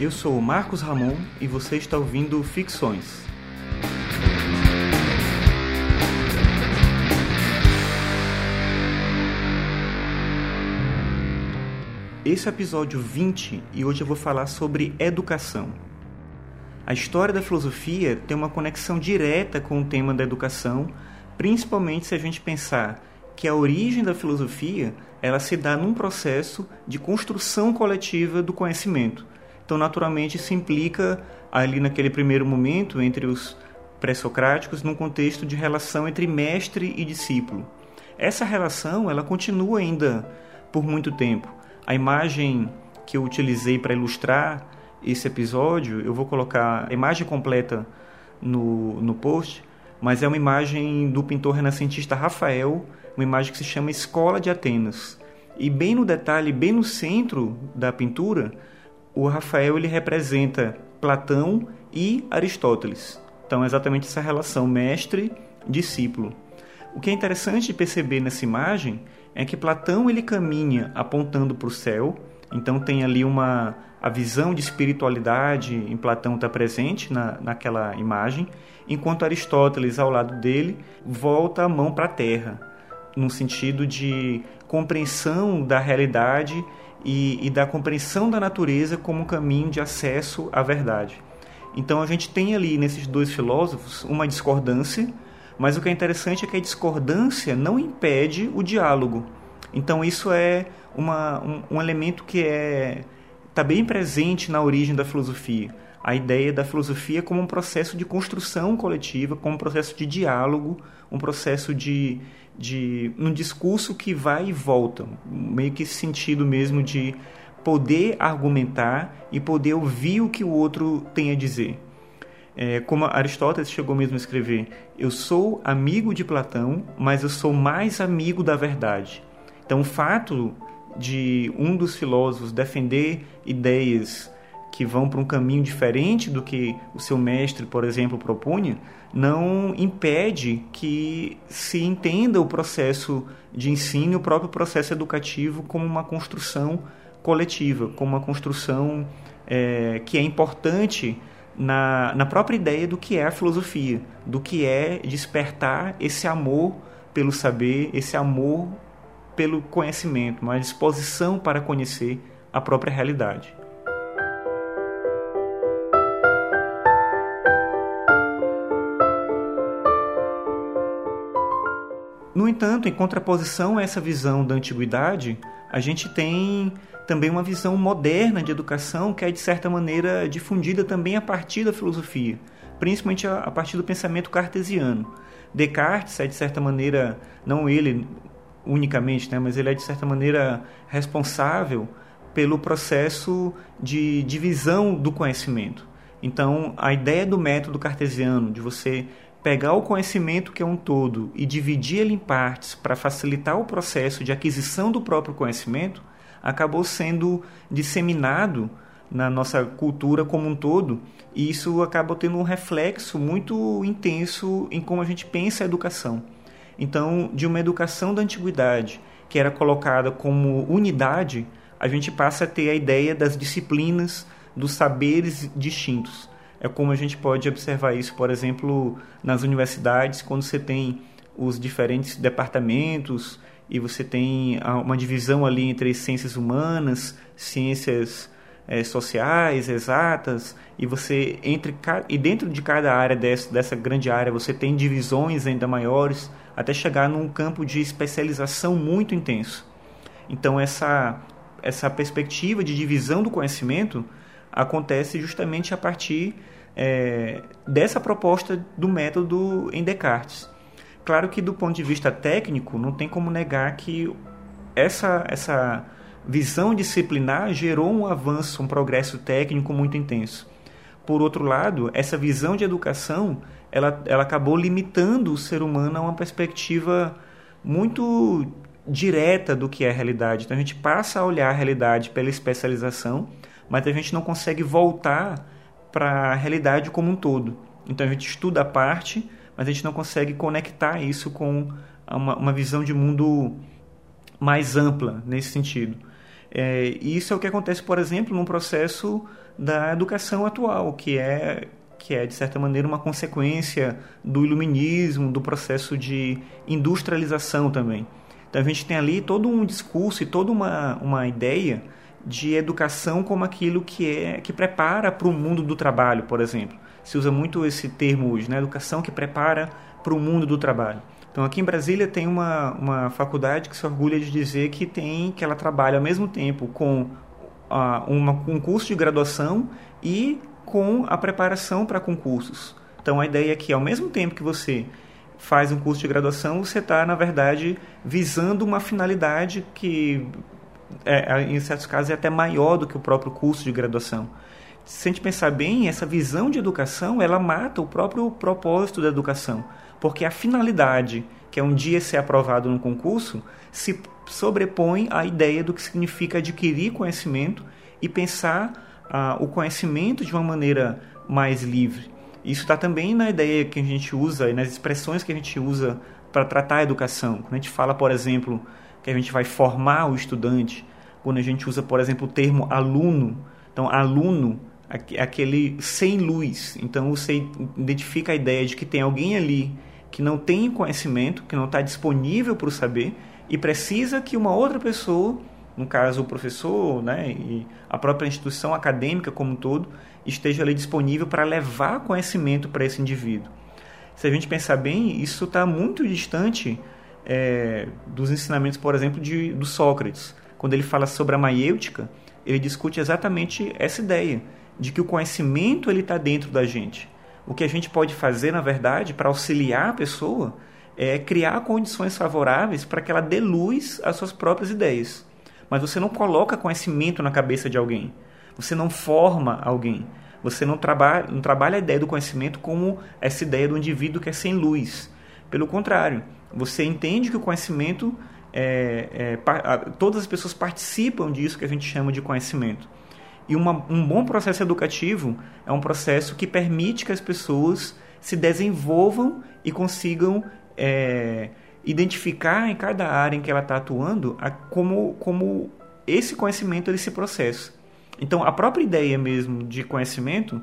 Eu sou o Marcos Ramon e você está ouvindo Ficções. Esse é o episódio 20 e hoje eu vou falar sobre educação. A história da filosofia tem uma conexão direta com o tema da educação, principalmente se a gente pensar que a origem da filosofia ela se dá num processo de construção coletiva do conhecimento. Então, naturalmente, isso implica ali naquele primeiro momento entre os pré-socráticos num contexto de relação entre mestre e discípulo. Essa relação ela continua ainda por muito tempo. A imagem que eu utilizei para ilustrar esse episódio, eu vou colocar a imagem completa no, no post, mas é uma imagem do pintor renascentista Rafael, uma imagem que se chama Escola de Atenas. E bem no detalhe, bem no centro da pintura, o Rafael ele representa Platão e Aristóteles. Então, é exatamente essa relação mestre-discípulo. O que é interessante de perceber nessa imagem é que Platão ele caminha apontando para o céu, então tem ali uma a visão de espiritualidade em Platão está presente na, naquela imagem, enquanto Aristóteles ao lado dele volta a mão para a terra, no sentido de compreensão da realidade e, e da compreensão da natureza como um caminho de acesso à verdade. Então a gente tem ali nesses dois filósofos uma discordância, mas o que é interessante é que a discordância não impede o diálogo. Então isso é uma, um, um elemento que é está bem presente na origem da filosofia. A ideia da filosofia como um processo de construção coletiva, como um processo de diálogo, um processo de, de um discurso que vai e volta, meio que esse sentido mesmo de poder argumentar e poder ouvir o que o outro tem a dizer. É, como Aristóteles chegou mesmo a escrever, eu sou amigo de Platão, mas eu sou mais amigo da verdade. Então, o fato de um dos filósofos defender ideias que vão para um caminho diferente do que o seu mestre, por exemplo, propunha, não impede que se entenda o processo de ensino, o próprio processo educativo, como uma construção coletiva, como uma construção é, que é importante na, na própria ideia do que é a filosofia, do que é despertar esse amor pelo saber, esse amor pelo conhecimento, uma disposição para conhecer a própria realidade. Entanto, em contraposição a essa visão da antiguidade, a gente tem também uma visão moderna de educação que é, de certa maneira, difundida também a partir da filosofia, principalmente a partir do pensamento cartesiano. Descartes é, de certa maneira, não ele unicamente, né, mas ele é de certa maneira responsável pelo processo de divisão do conhecimento. Então, a ideia do método cartesiano, de você pegar o conhecimento que é um todo e dividir ele em partes para facilitar o processo de aquisição do próprio conhecimento, acabou sendo disseminado na nossa cultura como um todo, e isso acaba tendo um reflexo muito intenso em como a gente pensa a educação. Então, de uma educação da antiguidade, que era colocada como unidade, a gente passa a ter a ideia das disciplinas, dos saberes distintos. É como a gente pode observar isso, por exemplo, nas universidades, quando você tem os diferentes departamentos e você tem uma divisão ali entre ciências humanas, ciências é, sociais, exatas, e você entre e dentro de cada área dessa, dessa grande área você tem divisões ainda maiores até chegar num campo de especialização muito intenso. Então essa essa perspectiva de divisão do conhecimento acontece justamente a partir é, dessa proposta do método em Descartes. Claro que do ponto de vista técnico não tem como negar que essa essa visão disciplinar gerou um avanço, um progresso técnico muito intenso. Por outro lado, essa visão de educação ela, ela acabou limitando o ser humano a uma perspectiva muito direta do que é a realidade. Então a gente passa a olhar a realidade pela especialização, mas a gente não consegue voltar para a realidade como um todo. Então a gente estuda a parte, mas a gente não consegue conectar isso com uma, uma visão de mundo mais ampla nesse sentido. É, isso é o que acontece, por exemplo, num processo da educação atual, que é que é de certa maneira uma consequência do iluminismo, do processo de industrialização também. Então a gente tem ali todo um discurso e toda uma, uma ideia de educação como aquilo que é que prepara para o mundo do trabalho, por exemplo. Se usa muito esse termo hoje, né? Educação que prepara para o mundo do trabalho. Então aqui em Brasília tem uma, uma faculdade que se orgulha de dizer que tem que ela trabalha ao mesmo tempo com uh, uma, um curso de graduação e com a preparação para concursos. Então a ideia é que ao mesmo tempo que você faz um curso de graduação, você está, na verdade, visando uma finalidade que, é, em certos casos, é até maior do que o próprio curso de graduação. Se a gente pensar bem, essa visão de educação, ela mata o próprio propósito da educação. Porque a finalidade, que é um dia ser aprovado no concurso, se sobrepõe à ideia do que significa adquirir conhecimento e pensar ah, o conhecimento de uma maneira mais livre. Isso está também na ideia que a gente usa e nas expressões que a gente usa para tratar a educação. Quando a gente fala, por exemplo, que a gente vai formar o estudante, quando a gente usa, por exemplo, o termo aluno, então aluno é aquele sem luz. Então você identifica a ideia de que tem alguém ali que não tem conhecimento, que não está disponível para o saber e precisa que uma outra pessoa no caso o professor, né, e a própria instituição acadêmica como um todo, esteja ali disponível para levar conhecimento para esse indivíduo. Se a gente pensar bem, isso está muito distante é, dos ensinamentos, por exemplo, de, do Sócrates. Quando ele fala sobre a maiêutica, ele discute exatamente essa ideia de que o conhecimento ele está dentro da gente. O que a gente pode fazer, na verdade, para auxiliar a pessoa é criar condições favoráveis para que ela dê luz às suas próprias ideias mas você não coloca conhecimento na cabeça de alguém. Você não forma alguém. Você não trabalha, não trabalha a ideia do conhecimento como essa ideia do indivíduo que é sem luz. Pelo contrário, você entende que o conhecimento, é, é, todas as pessoas participam disso que a gente chama de conhecimento. E uma, um bom processo educativo é um processo que permite que as pessoas se desenvolvam e consigam é, identificar em cada área em que ela está atuando a, como, como esse conhecimento ele se processa. Então, a própria ideia mesmo de conhecimento,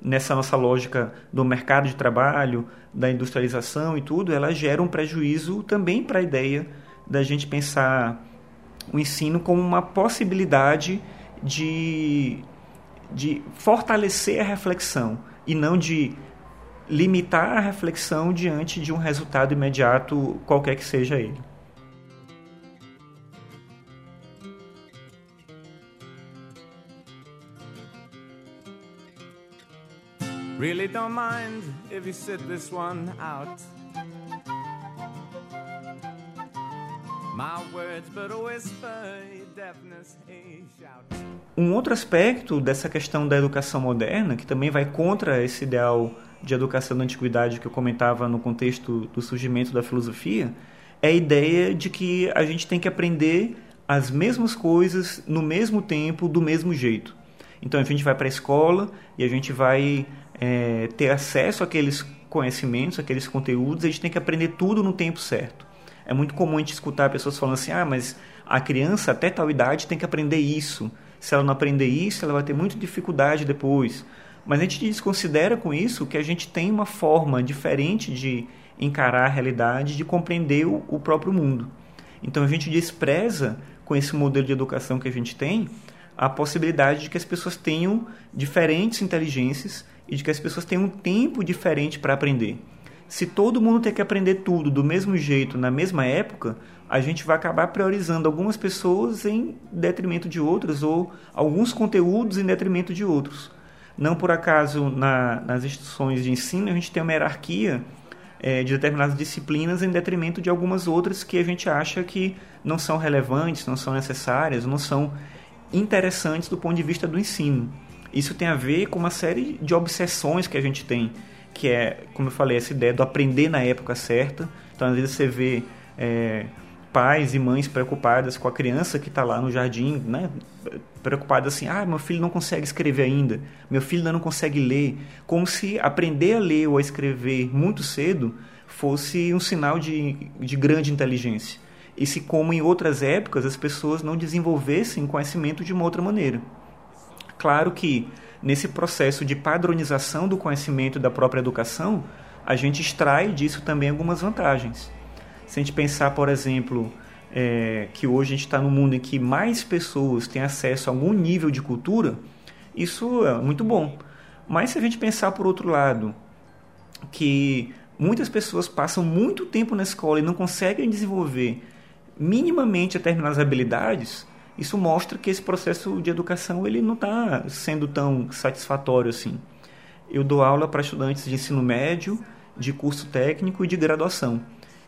nessa nossa lógica do mercado de trabalho, da industrialização e tudo, ela gera um prejuízo também para a ideia da gente pensar o ensino como uma possibilidade de, de fortalecer a reflexão e não de limitar a reflexão diante de um resultado imediato, qualquer que seja ele. Really don't mind if you sit this one out. Um outro aspecto dessa questão da educação moderna, que também vai contra esse ideal de educação da antiguidade que eu comentava no contexto do surgimento da filosofia, é a ideia de que a gente tem que aprender as mesmas coisas no mesmo tempo, do mesmo jeito. Então a gente vai para a escola e a gente vai é, ter acesso àqueles conhecimentos, àqueles conteúdos, a gente tem que aprender tudo no tempo certo. É muito comum a gente escutar pessoas falando assim: ah, mas a criança até tal idade tem que aprender isso. Se ela não aprender isso, ela vai ter muita dificuldade depois. Mas a gente desconsidera com isso que a gente tem uma forma diferente de encarar a realidade, de compreender o, próprio mundo. Então a gente despreza com esse modelo de educação que a gente tem a possibilidade de que as pessoas tenham diferentes inteligências e de que as pessoas tenham um tempo diferente para aprender. Se todo mundo tem que aprender tudo do mesmo jeito, na mesma época, a gente vai acabar priorizando algumas pessoas em detrimento de outras ou alguns conteúdos em detrimento de outros. Não por acaso, na, nas instituições de ensino, a gente tem uma hierarquia é, de determinadas disciplinas em detrimento de algumas outras que a gente acha que não são relevantes, não são necessárias, não são interessantes do ponto de vista do ensino. Isso tem a ver com uma série de obsessões que a gente tem, que é, como eu falei, essa ideia do aprender na época certa. Então, às vezes você vê é, pais e mães preocupadas com a criança que está lá no jardim, né? preocupadas assim, ah, meu filho não consegue escrever ainda, meu filho ainda não consegue ler, como se aprender a ler ou a escrever muito cedo fosse um sinal de, de grande inteligência. E se como em outras épocas as pessoas não desenvolvessem conhecimento de uma outra maneira. Claro que nesse processo de padronização do conhecimento da própria educação, a gente extrai disso também algumas vantagens. Se a gente pensar, por exemplo, é, que hoje a gente está num mundo em que mais pessoas têm acesso a algum nível de cultura, isso é muito bom. Mas se a gente pensar por outro lado, que muitas pessoas passam muito tempo na escola e não conseguem desenvolver minimamente determinadas habilidades, isso mostra que esse processo de educação ele não está sendo tão satisfatório assim. Eu dou aula para estudantes de ensino médio, de curso técnico e de graduação.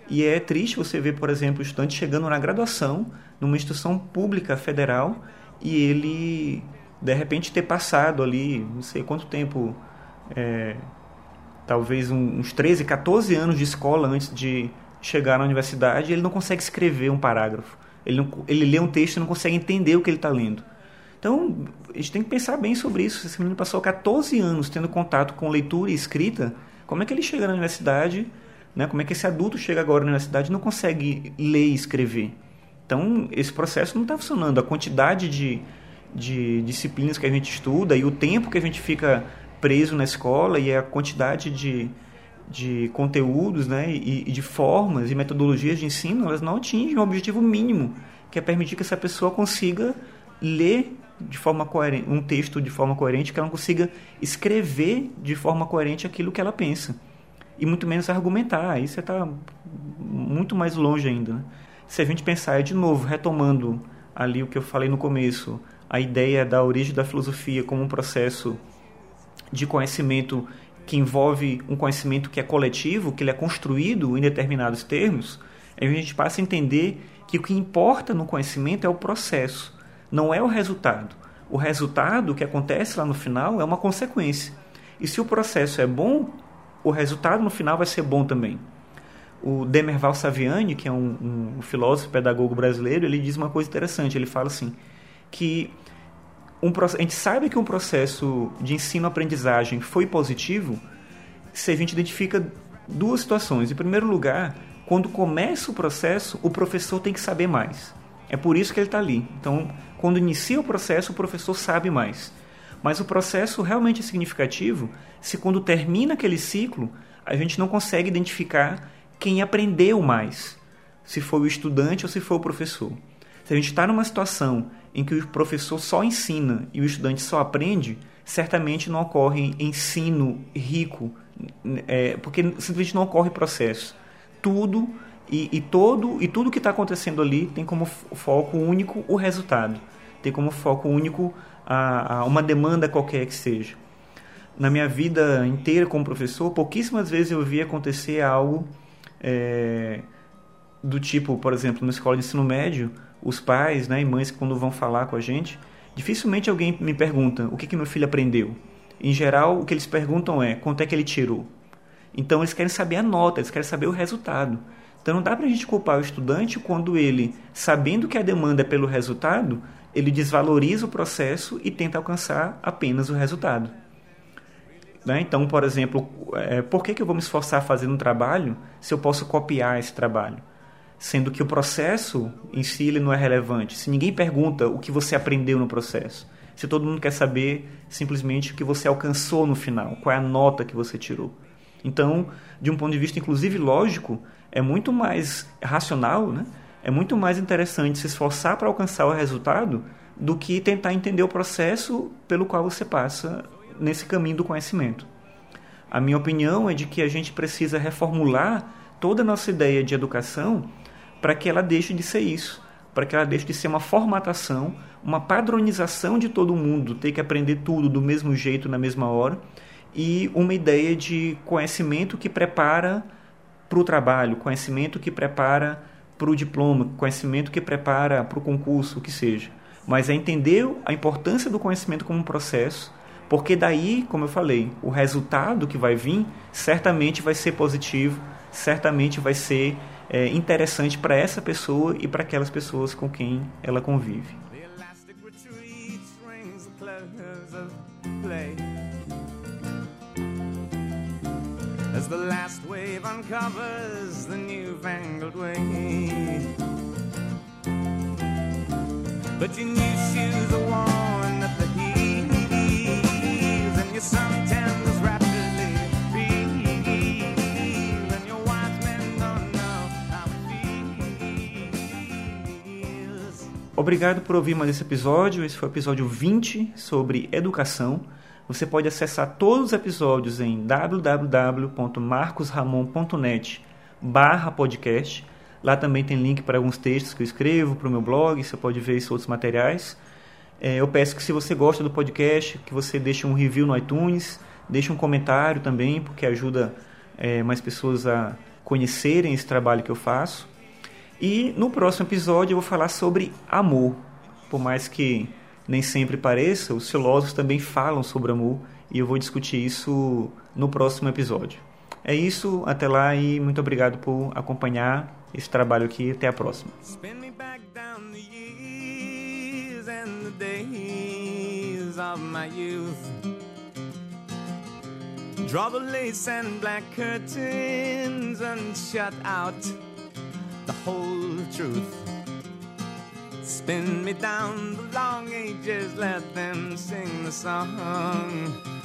E é triste você ver, por exemplo, o estudante chegando na graduação, numa instituição pública federal, e ele, de repente, ter passado ali, não sei quanto tempo, é, talvez uns 13, 14 anos de escola antes de chegar na universidade, ele não consegue escrever um parágrafo. Ele, não, ele lê um texto e não consegue entender o que ele está lendo. Então, a gente tem que pensar bem sobre isso. Esse menino passou 14 anos tendo contato com leitura e escrita, como é que ele chega na universidade né? Como é que esse adulto chega agora na universidade e não consegue ler e escrever? Então, esse processo não está funcionando. A quantidade de, de disciplinas que a gente estuda e o tempo que a gente fica preso na escola e a quantidade de, de conteúdos né, e, e, de formas e metodologias de ensino, elas não atingem o objetivo mínimo, que é permitir que essa pessoa consiga ler de forma coerente, um texto de forma coerente, que ela consiga escrever de forma coerente aquilo que ela pensa e muito menos argumentar. Aí você está muito mais longe ainda. Né? Se a gente pensar, de novo, retomando ali o que eu falei no começo, a ideia da origem da filosofia como um processo de conhecimento que envolve um conhecimento que é coletivo, que ele é construído em determinados termos, a gente passa a entender que o que importa no conhecimento é o processo, não é o resultado. O resultado que acontece lá no final é uma consequência. E se o processo é bom, o resultado no final vai ser bom também. O Demerval Saviani, que é um, um filósofo pedagogo brasileiro, ele diz uma coisa interessante. Ele fala assim que um, a gente sabe que um processo de ensino-aprendizagem foi positivo se a gente identifica duas situações. Em primeiro lugar, quando começa o processo, o professor tem que saber mais. É por isso que ele está ali. Então, quando inicia o processo, o professor sabe mais. Mas o processo realmente é significativo se quando termina aquele ciclo, a gente não consegue identificar quem aprendeu mais, se foi o estudante ou se foi o professor. Se a gente está numa situação em que o professor só ensina e o estudante só aprende, certamente não ocorre ensino rico, é, porque simplesmente não ocorre processo. Tudo e, e todo e tudo que está acontecendo ali tem como foco único o resultado, tem como foco único a, a uma demanda qualquer que seja. Na minha vida inteira como professor, pouquíssimas vezes eu vi acontecer algo é, do tipo, por exemplo, na escola de ensino médio, os pais né, e mães quando vão falar com a gente, dificilmente alguém me pergunta o que, que meu filho aprendeu. Em geral, o que eles perguntam é quanto é que ele tirou. Então, eles querem saber a nota, eles querem saber o resultado. Então, não dá para a gente culpar o estudante quando ele, sabendo que a demanda é pelo resultado, ele desvaloriza o processo e tenta alcançar apenas o resultado. Né? Então, por exemplo, é, por que, que eu vou me esforçar fazendo um trabalho se eu posso copiar esse trabalho? Sendo que o processo em si ele não é relevante. Se ninguém pergunta o que você aprendeu no processo, se todo mundo quer saber simplesmente o que você alcançou no final, qual é a nota que você tirou. Então, de um ponto de vista inclusive lógico, é muito mais racional, né? é muito mais interessante se esforçar para alcançar o resultado do que tentar entender o processo pelo qual você passa nesse caminho do conhecimento. A minha opinião é de que a gente precisa reformular toda a nossa ideia de educação para que ela deixe de ser isso, para que ela deixe de ser uma formatação, uma padronização de todo mundo, ter que aprender tudo do mesmo jeito na mesma hora, e uma ideia de conhecimento que prepara para o trabalho, conhecimento que prepara para o diploma, conhecimento que prepara para o concurso, o que seja. Mas é entender a importância do conhecimento como um processo, porque daí, como eu falei, o resultado que vai vir certamente vai ser positivo, certamente vai ser é, interessante para essa pessoa e para aquelas pessoas com quem ela convive. As the last wave uncovers the newfangled way. But your new shoes are worn. Obrigado por ouvir mais esse episódio. Esse foi o episódio 20 sobre educação. Você pode acessar todos os episódios em www.marcosramon.net barra podcast. Lá também tem link para alguns textos que eu escrevo para o meu blog, você pode ver esses outros materiais. É, eu peço que se você gosta do podcast, que você deixe um review no iTunes, deixe um comentário também, porque ajuda é, mais pessoas a conhecerem esse trabalho que eu faço. E no próximo episódio eu vou falar sobre amor. Por mais que nem sempre pareça, os filósofos também falam sobre amor e eu vou discutir isso no próximo episódio. É isso, até lá e muito obrigado por acompanhar esse trabalho aqui. Até a próxima. Draw the lace and black curtains and shut out the whole truth. Spin me down the long ages, let them sing the song.